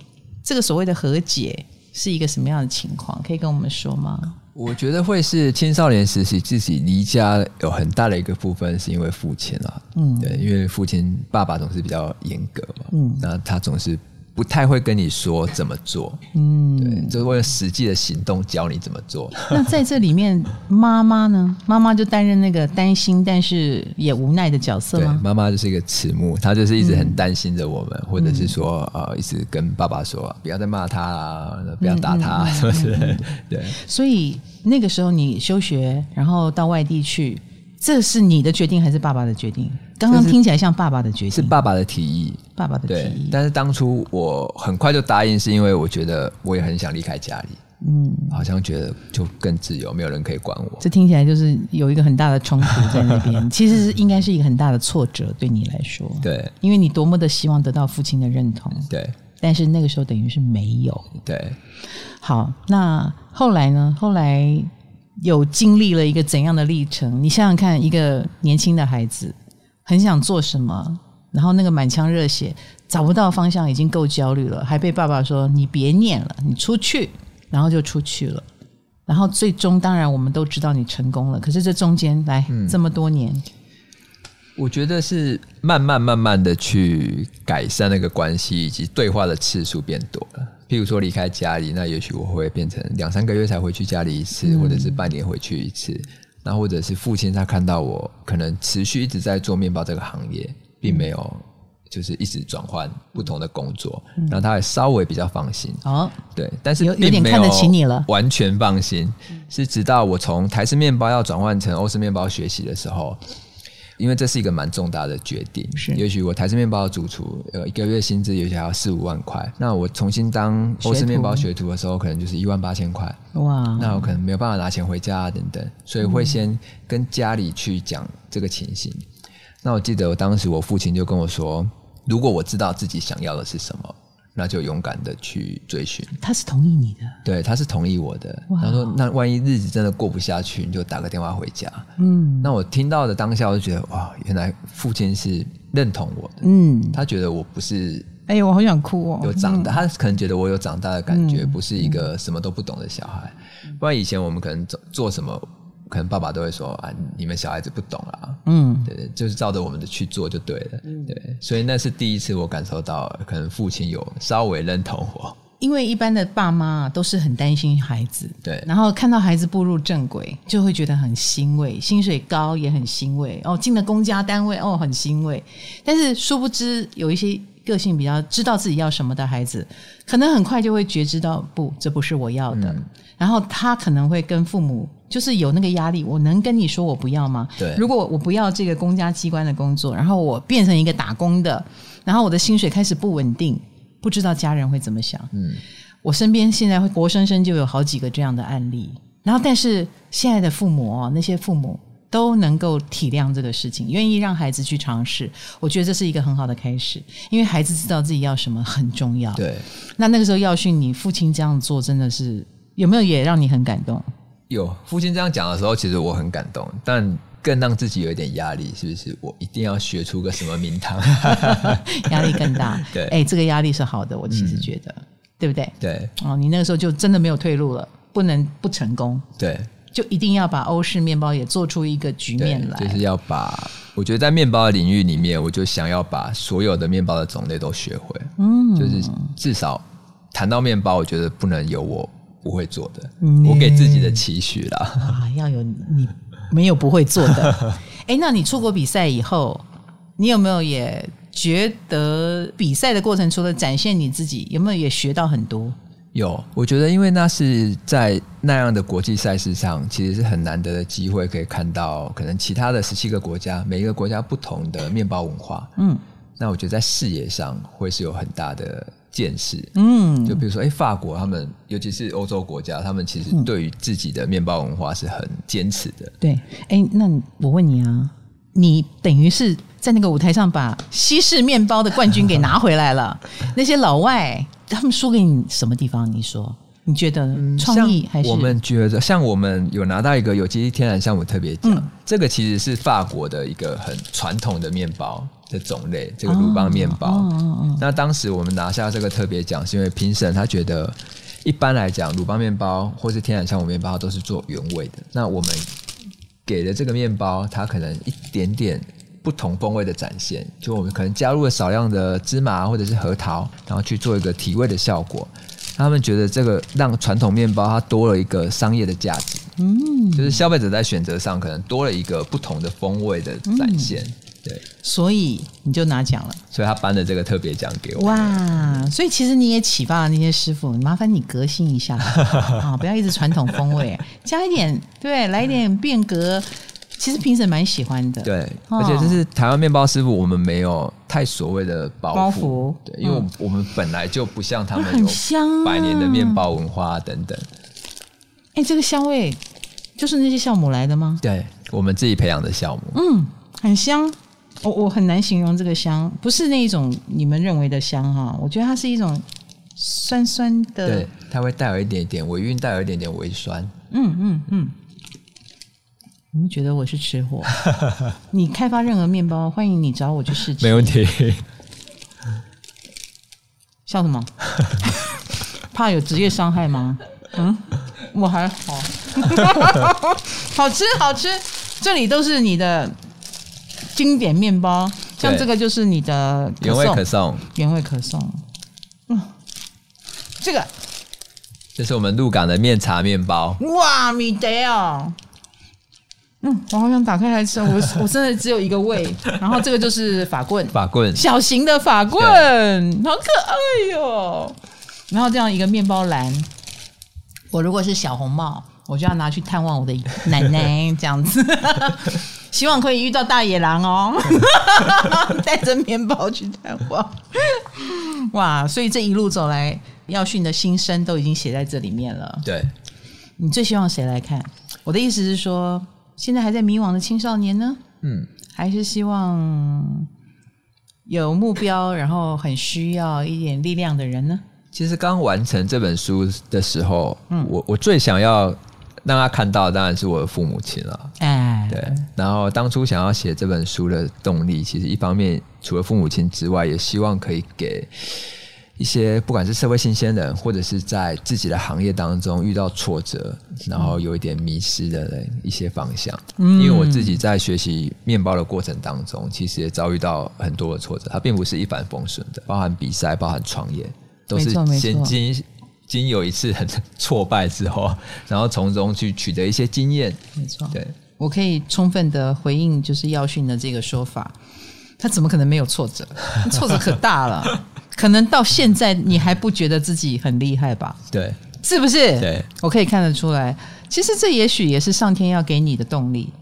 这个所谓的和解是一个什么样的情况？可以跟我们说吗？我觉得会是青少年时期自己离家有很大的一个部分是因为父亲啊，嗯，对，因为父亲爸爸总是比较严格嘛，嗯，那他总是。不太会跟你说怎么做，嗯，对，就是为了实际的行动教你怎么做。那在这里面，妈妈呢？妈妈就担任那个担心但是也无奈的角色吗？对，妈妈就是一个慈母，她就是一直很担心着我们，嗯、或者是说呃，一直跟爸爸说不要再骂他啦，不要打他，是不是？对。所以那个时候你休学，然后到外地去。这是你的决定还是爸爸的决定？刚刚听起来像爸爸的决定，是爸爸的提议，爸爸的提议。但是当初我很快就答应，是因为我觉得我也很想离开家里，嗯，好像觉得就更自由，没有人可以管我。这听起来就是有一个很大的冲突在那边，其实是应该是一个很大的挫折对你来说，对，因为你多么的希望得到父亲的认同，对，但是那个时候等于是没有，对。好，那后来呢？后来。有经历了一个怎样的历程？你想想看，一个年轻的孩子很想做什么，然后那个满腔热血找不到方向，已经够焦虑了，还被爸爸说：“你别念了，你出去。”然后就出去了。然后最终，当然我们都知道你成功了。可是这中间来、这么多年，我觉得是慢慢慢慢的去改善那个关系，以及对话的次数变多了。譬如说离开家里，那也许我会变成两三个月才回去家里一次，嗯、或者是半年回去一次。那或者是父亲他看到我可能持续一直在做面包这个行业，并没有就是一直转换不同的工作，嗯、然后他也稍微比较放心。哦，对，但是有有点看得起你了，完全放心，是直到我从台式面包要转换成欧式面包学习的时候。因为这是一个蛮重大的决定，是。也许我台式面包的主厨，呃，一个月薪资也许还要四五万块，那我重新当欧式面包学徒的时候，可能就是一万八千块，哇，那我可能没有办法拿钱回家啊，等等，所以会先跟家里去讲这个情形。嗯、那我记得我当时我父亲就跟我说，如果我知道自己想要的是什么。那就勇敢的去追寻。他是同意你的，对，他是同意我的。他说：“那万一日子真的过不下去，你就打个电话回家。”嗯，那我听到的当下，我就觉得哇，原来父亲是认同我的。嗯，他觉得我不是，哎呦，我好想哭哦。有长大，他可能觉得我有长大的感觉，不是一个什么都不懂的小孩。不然以前我们可能做做什么。可能爸爸都会说啊，你们小孩子不懂啊，嗯，对，就是照着我们的去做就对了，嗯，对，所以那是第一次我感受到，可能父亲有稍微认同我。因为一般的爸妈都是很担心孩子，对，然后看到孩子步入正轨，就会觉得很欣慰，薪水高也很欣慰，哦，进了公家单位，哦，很欣慰。但是殊不知，有一些个性比较知道自己要什么的孩子，可能很快就会觉知到，不，这不是我要的。嗯，然后他可能会跟父母。就是有那个压力，我能跟你说我不要吗？对，如果我不要这个公家机关的工作，然后我变成一个打工的，然后我的薪水开始不稳定，不知道家人会怎么想。嗯，我身边现在会活生生就有好几个这样的案例，然后但是现在的父母哦，那些父母都能够体谅这个事情，愿意让孩子去尝试，我觉得这是一个很好的开始，因为孩子知道自己要什么很重要。对，那那个时候耀训你父亲这样做真的是有没有也让你很感动？有父亲这样讲的时候，其实我很感动，但更让自己有一点压力，是不是？我一定要学出个什么名堂，压力更大。对，哎、欸，这个压力是好的，我其实觉得，嗯、对不对？对。哦，你那个时候就真的没有退路了，不能不成功。对，就一定要把欧式面包也做出一个局面来，就是要把。我觉得在面包的领域里面，我就想要把所有的面包的种类都学会。嗯，就是至少谈到面包，我觉得不能有我。不会做的，嗯、我给自己的期许啦。啊，要有你没有不会做的。哎，那你出国比赛以后，你有没有也觉得比赛的过程除了展现你自己，有没有也学到很多？有，我觉得因为那是在那样的国际赛事上，其实是很难得的机会，可以看到可能其他的十七个国家，每一个国家不同的面包文化。嗯，那我觉得在视野上会是有很大的见识。嗯，就比如说，哎，法国他们，尤其是欧洲国家，他们其实对于自己的面包文化是很坚持的。对，哎，那我问你啊，你等于是在那个舞台上把西式面包的冠军给拿回来了，那些老外。他们输给你什么地方？你说你觉得创意还是？我们觉得像我们有拿到一个有机天然项目特别奖，嗯、这个其实是法国的一个很传统的面包的种类，这个鲁邦面包。哦哦哦、那当时我们拿下这个特别奖，是因为评审他觉得一般来讲鲁邦面包或是天然酵母面包都是做原味的，那我们给的这个面包，它可能一点点。不同风味的展现，就我们可能加入了少量的芝麻或者是核桃，然后去做一个提味的效果。他们觉得这个让传统面包它多了一个商业的价值，嗯，就是消费者在选择上可能多了一个不同的风味的展现，嗯、对，所以你就拿奖了。所以他颁的这个特别奖给我。哇，所以其实你也启发了那些师傅，麻烦你革新一下 啊，不要一直传统风味，加一点，对，来一点变革。其实评审蛮喜欢的，对，而且就是台湾面包师傅，我们没有太所谓的包袱，包袱。对，因为我们本来就不像他们有百年的面包文化等等。哎、啊，这个香味就是那些酵母来的吗？对，我们自己培养的酵母，嗯，很香。我我很难形容这个香，不是那一种你们认为的香哈，我觉得它是一种酸酸的，对，它会带有一点点微韵，带有一点点微酸，嗯嗯嗯。嗯你们觉得我是吃货？你开发任何面包，欢迎你找我去试吃。没问题。笑什么？怕有职业伤害吗？嗯，我还好。好吃，好吃。这里都是你的经典面包，像这个就是你的原味可颂，原味可颂。嗯，这个，这是我们鹿港的面茶面包。哇，米德哦。嗯，我好想打开来吃。我我真的只有一个胃，然后这个就是法棍，法棍，小型的法棍，好可爱哟、哦。然后这样一个面包篮，我如果是小红帽，我就要拿去探望我的奶奶，这样子。希望可以遇到大野狼哦，带着面包去探望。哇，所以这一路走来，耀训的心声都已经写在这里面了。对，你最希望谁来看？我的意思是说。现在还在迷惘的青少年呢？嗯，还是希望有目标，然后很需要一点力量的人呢？其实刚完成这本书的时候，嗯，我我最想要让他看到，当然是我的父母亲了。哎，对。然后当初想要写这本书的动力，其实一方面除了父母亲之外，也希望可以给。一些不管是社会新鲜人，或者是在自己的行业当中遇到挫折，然后有一点迷失的人一些方向。嗯，因为我自己在学习面包的过程当中，其实也遭遇到很多的挫折，它并不是一帆风顺的，包含比赛，包含创业，都是先经经有一次很挫败之后，然后从中去取得一些经验。没错，对，我可以充分的回应，就是耀训的这个说法，他怎么可能没有挫折？挫折可大了。可能到现在你还不觉得自己很厉害吧？对，是不是？对，我可以看得出来。其实这也许也是上天要给你的动力。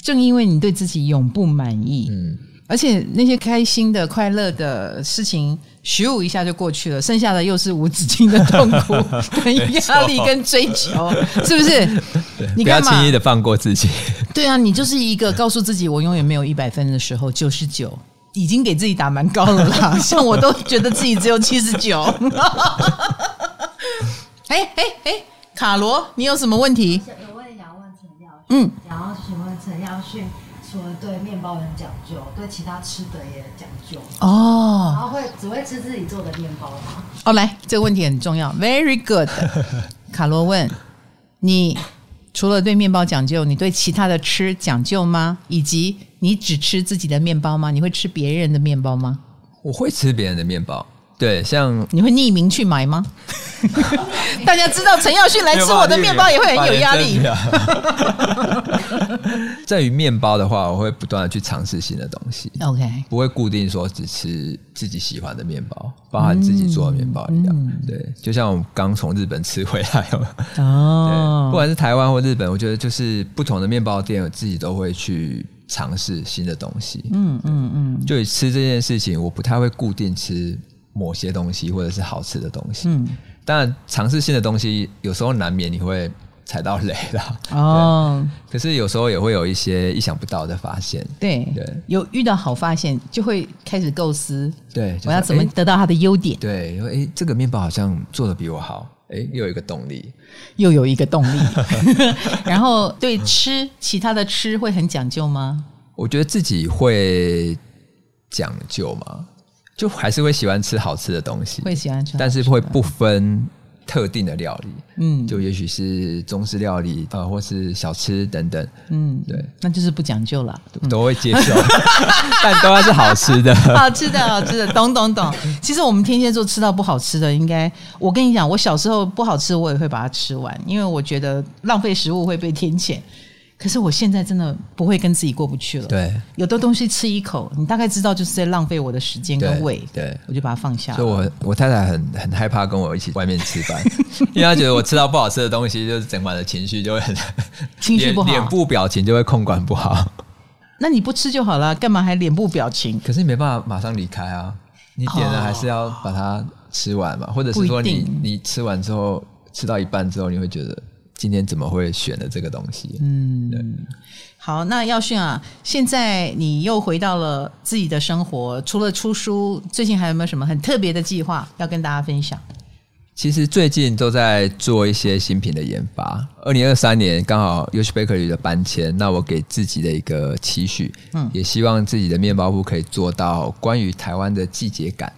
正因为你对自己永不满意，嗯，而且那些开心的、快乐的事情，咻一下就过去了，剩下的又是无止境的痛苦、跟压力、跟追求，是不是？你不要轻易的放过自己。对啊，你就是一个告诉自己我永远没有一百分的时候，九十九。已经给自己打蛮高了啦，像我都觉得自己只有七十九。哎哎哎，卡罗，你有什么问题？有问题想要问陈耀训。嗯，想要请问陈耀训，除了对面包很讲究，对其他吃的也讲究哦。然后会只会吃自己做的面包吗？哦，来，这个问题很重要，Very good。卡罗问你。除了对面包讲究，你对其他的吃讲究吗？以及你只吃自己的面包吗？你会吃别人的面包吗？我会吃别人的面包，对，像你会匿名去买吗？大家知道陈耀迅来吃我的面包也会很有压力。在于面包的话，我会不断的去尝试新的东西。OK，不会固定说只吃自己喜欢的面包，包含自己做的面包一样。嗯、对，就像我刚从日本吃回来 哦，不管是台湾或日本，我觉得就是不同的面包店，我自己都会去尝试新的东西。嗯嗯嗯，就吃这件事情，我不太会固定吃某些东西或者是好吃的东西。嗯。当然，尝试新的东西有时候难免你会踩到雷啦。哦，可是有时候也会有一些意想不到的发现。对对，有遇到好发现，就会开始构思。对，就是、我要怎么得到它的优点？对，因为哎，这个面包好像做的比我好，哎，又有一个动力，又有一个动力。然后对吃其他的吃会很讲究吗？我觉得自己会讲究吗？就还是会喜欢吃好吃的东西，会喜欢吃，但是会不分特定的料理，嗯，就也许是中式料理啊，或是小吃等等，嗯，对，那就是不讲究了，都会接受，但都要是好吃的，好吃的，好吃的，懂懂懂。其实我们天蝎座吃到不好吃的，应该我跟你讲，我小时候不好吃，我也会把它吃完，因为我觉得浪费食物会被天谴。可是我现在真的不会跟自己过不去了。对，有的东西吃一口，你大概知道就是在浪费我的时间跟胃。对，对我就把它放下。所以我我太太很很害怕跟我一起外面吃饭，因为她觉得我吃到不好吃的东西，就是整晚的情绪就会很 情绪不好，脸部表情就会控管不好。那你不吃就好了，干嘛还脸部表情？可是你没办法马上离开啊，你点了还是要把它吃完嘛，或者是说你你吃完之后吃到一半之后，你会觉得。今天怎么会选了这个东西？嗯，对。好，那耀训啊，现在你又回到了自己的生活，除了出书，最近还有没有什么很特别的计划要跟大家分享？其实最近都在做一些新品的研发。二零二三年刚好 Yoshi Bakery 的搬迁，那我给自己的一个期许，嗯，也希望自己的面包铺可以做到关于台湾的季节感。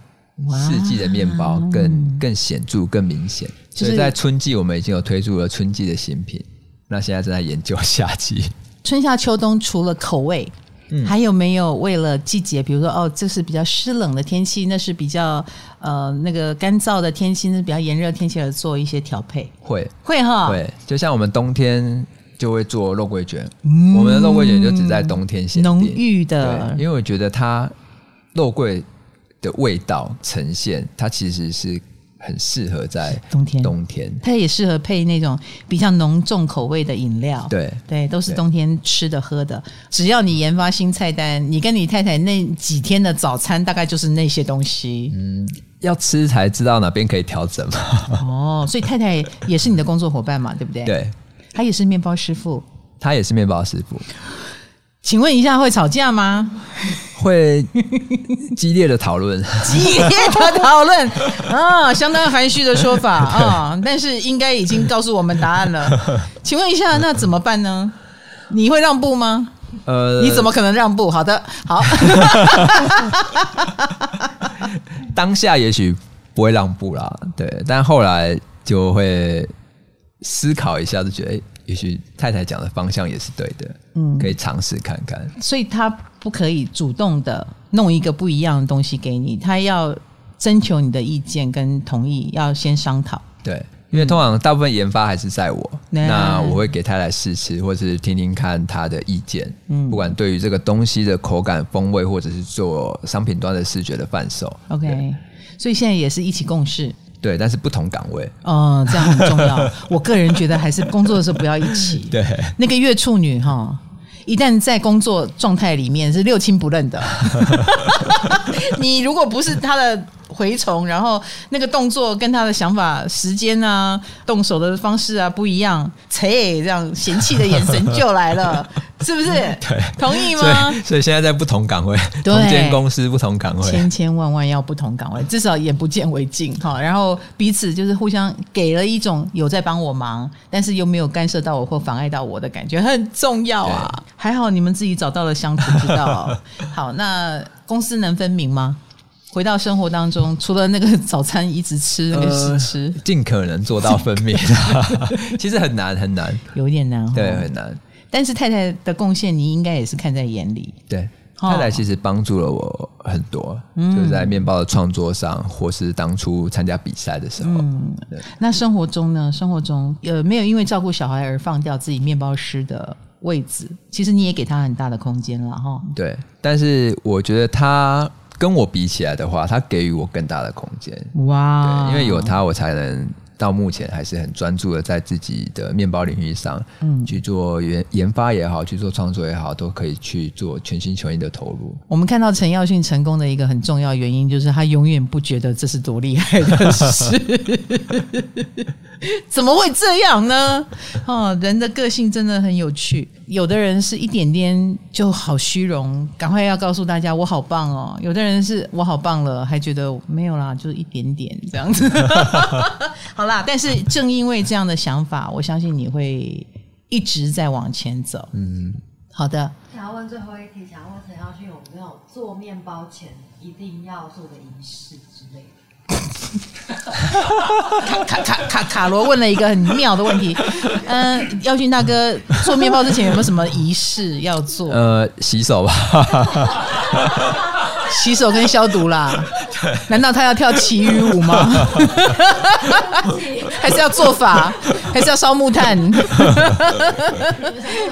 四季的面包更更显著、更明显，所以在春季我们已经有推出了春季的新品。那现在正在研究夏季。春夏秋冬除了口味，嗯，还有没有为了季节？比如说，哦，这是比较湿冷的天气，那是比较呃那个干燥的天气，那是比较炎热天气而做一些调配？会会哈，会。就像我们冬天就会做肉桂卷，嗯，我们的肉桂卷就只在冬天限定，浓郁的，因为我觉得它肉桂。的味道呈现，它其实是很适合在冬天。冬天，它也适合配那种比较浓重口味的饮料。对对，都是冬天吃的喝的。只要你研发新菜单，你跟你太太那几天的早餐大概就是那些东西。嗯，要吃才知道哪边可以调整嘛。哦，所以太太也是你的工作伙伴嘛，对不对？对，她也是面包师傅。她也是面包师傅。请问一下，会吵架吗？会激烈的讨论，激烈的讨论 啊，相当含蓄的说法 啊，但是应该已经告诉我们答案了。请问一下，那怎么办呢？你会让步吗？呃，你怎么可能让步？好的，好。当下也许不会让步啦，对，但后来就会思考一下，就觉得，也许太太讲的方向也是对的，嗯，可以尝试看看。所以他不可以主动的弄一个不一样的东西给你，他要征求你的意见跟同意，要先商讨。对，因为通常大部分研发还是在我，嗯、那我会给他来试吃，或者是听听看他的意见。嗯，不管对于这个东西的口感、风味，或者是做商品端的视觉的贩售。OK，所以现在也是一起共事。对，但是不同岗位哦，这样很重要。我个人觉得还是工作的时候不要一起。对，那个月处女哈，一旦在工作状态里面是六亲不认的。你如果不是他的。蛔虫，然后那个动作跟他的想法、时间啊、动手的方式啊不一样，切，这样嫌弃的眼神就来了，是不是？对，同意吗？所以，现在在不同岗位，对同间公司不同岗位，千千万万要不同岗位，至少眼不见为净哈。然后彼此就是互相给了一种有在帮我忙，但是又没有干涉到我或妨碍到我的感觉，很重要啊。对还好你们自己找到了相处之道。好，那公私能分明吗？回到生活当中，除了那个早餐一直吃那个试吃，尽可能做到分娩，其实很难很难，有点难，对，很难。但是太太的贡献，你应该也是看在眼里。对，太太其实帮助了我很多，嗯、就是在面包的创作上，或是当初参加比赛的时候。嗯，对那生活中呢？生活中呃，没有因为照顾小孩而放掉自己面包师的位置。其实你也给他很大的空间了哈。对，但是我觉得他跟我比起来的话，他给予我更大的空间。哇，因为有他，我才能。到目前还是很专注的在自己的面包领域上，嗯，去做研研发也好，去做创作也好，都可以去做全心全意的投入。我们看到陈耀迅成功的一个很重要原因，就是他永远不觉得这是多厉害的事。怎么会这样呢？哦，人的个性真的很有趣。有的人是一点点就好虚荣，赶快要告诉大家我好棒哦。有的人是我好棒了，还觉得没有啦，就是一点点这样子。好啦，但是正因为这样的想法，我相信你会一直在往前走。嗯，好的。想要问最后一题，想要问陈耀训有没有做面包前一定要做的仪式之类的？卡卡卡卡卡罗问了一个很妙的问题，嗯、呃，耀俊大哥做面包之前有没有什么仪式要做？呃，洗手吧，洗手跟消毒啦。难道他要跳旗语舞吗？还是要做法？还是要烧木炭？什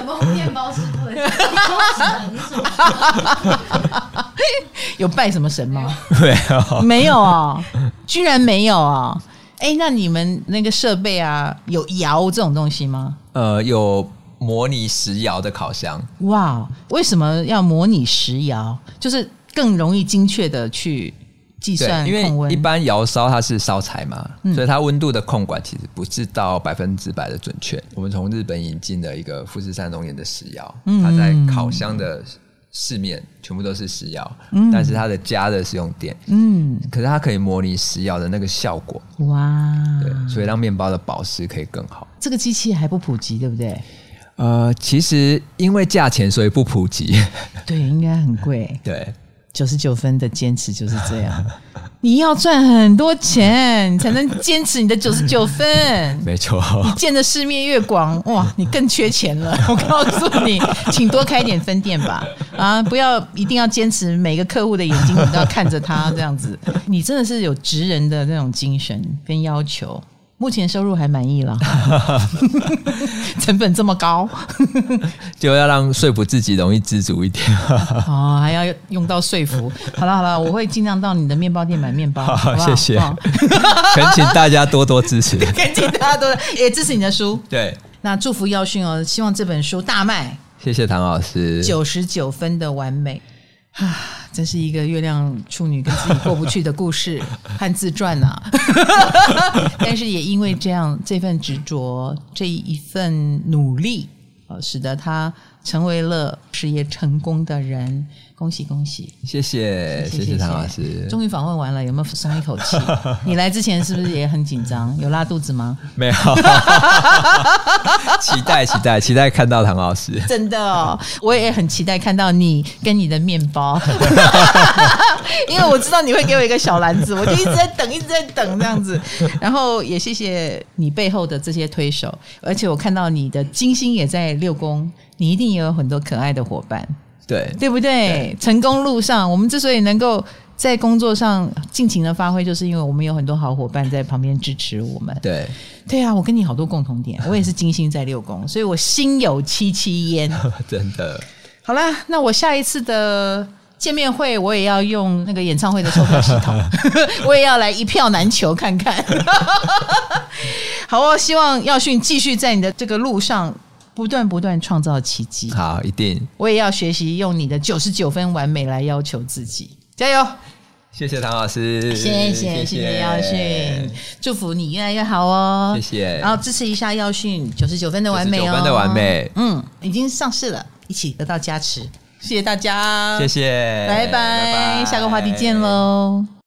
么面包师傅？有拜什么神吗？没有，没有啊，居然没有啊！哎，那你们那个设备啊，有窑这种东西吗？呃，有模拟石窑的烤箱。哇，为什么要模拟石窑？就是更容易精确的去计算。因为一般窑烧它是烧柴嘛，嗯、所以它温度的控管其实不是到百分之百的准确。我们从日本引进的一个富士山农研的石窑，嗯、它在烤箱的。四面全部都是石窑，嗯、但是它的加热是用电，嗯，可是它可以模拟石窑的那个效果，哇，对，所以让面包的保湿可以更好。这个机器还不普及，对不对？呃，其实因为价钱，所以不普及。对，应该很贵。对。九十九分的坚持就是这样，你要赚很多钱，你才能坚持你的九十九分。没错，你见的世面越广，哇，你更缺钱了。我告诉你，请多开点分店吧，啊，不要一定要坚持每个客户的眼睛你都要看着他这样子。你真的是有职人的那种精神跟要求。目前收入还满意了，成本这么高，就要让说服自己容易知足一点。哦，还要用到说服。好了好了，我会尽量到你的面包店买面包。好，好，谢谢。恳请大家多多支持，恳请大家多也支持你的书。对，那祝福耀训哦，希望这本书大卖。谢谢唐老师，九十九分的完美。啊，真是一个月亮处女跟自己过不去的故事 和自传呐、啊！但是也因为这样，这份执着，这一份努力，呃，使得他成为了事业成功的人。恭喜恭喜！谢谢谢谢唐老师。终于访问完了，有没有松一口气？你来之前是不是也很紧张？有拉肚子吗？没有。期待期待期待看到唐老师。真的哦，我也很期待看到你跟你的面包，因为我知道你会给我一个小篮子，我就一直在等，一直在等这样子。然后也谢谢你背后的这些推手，而且我看到你的金星也在六宫，你一定也有很多可爱的伙伴。对，对不对？对，成功路上，我们之所以能够在工作上尽情的发挥，就是因为我们有很多好伙伴在旁边支持我们。对，对啊，我跟你好多共同点，我也是金星在六宫，所以我心有戚戚焉。真的。好啦，那我下一次的见面会，我也要用那个演唱会的售票系统，我也要来一票难求看看。好哦，希望耀迅继续在你的这个路上。不断不断创造奇迹，好，一定。我也要学习用你的九十九分完美来要求自己，加油！谢谢唐老师，谢谢谢谢。耀训，祝福你越来越好哦，谢谢。然后支持一下耀训九十九分的完美哦，九分的完美，嗯，已经上市了，一起得到加持，谢谢大家，谢谢，拜拜，下个话题见喽。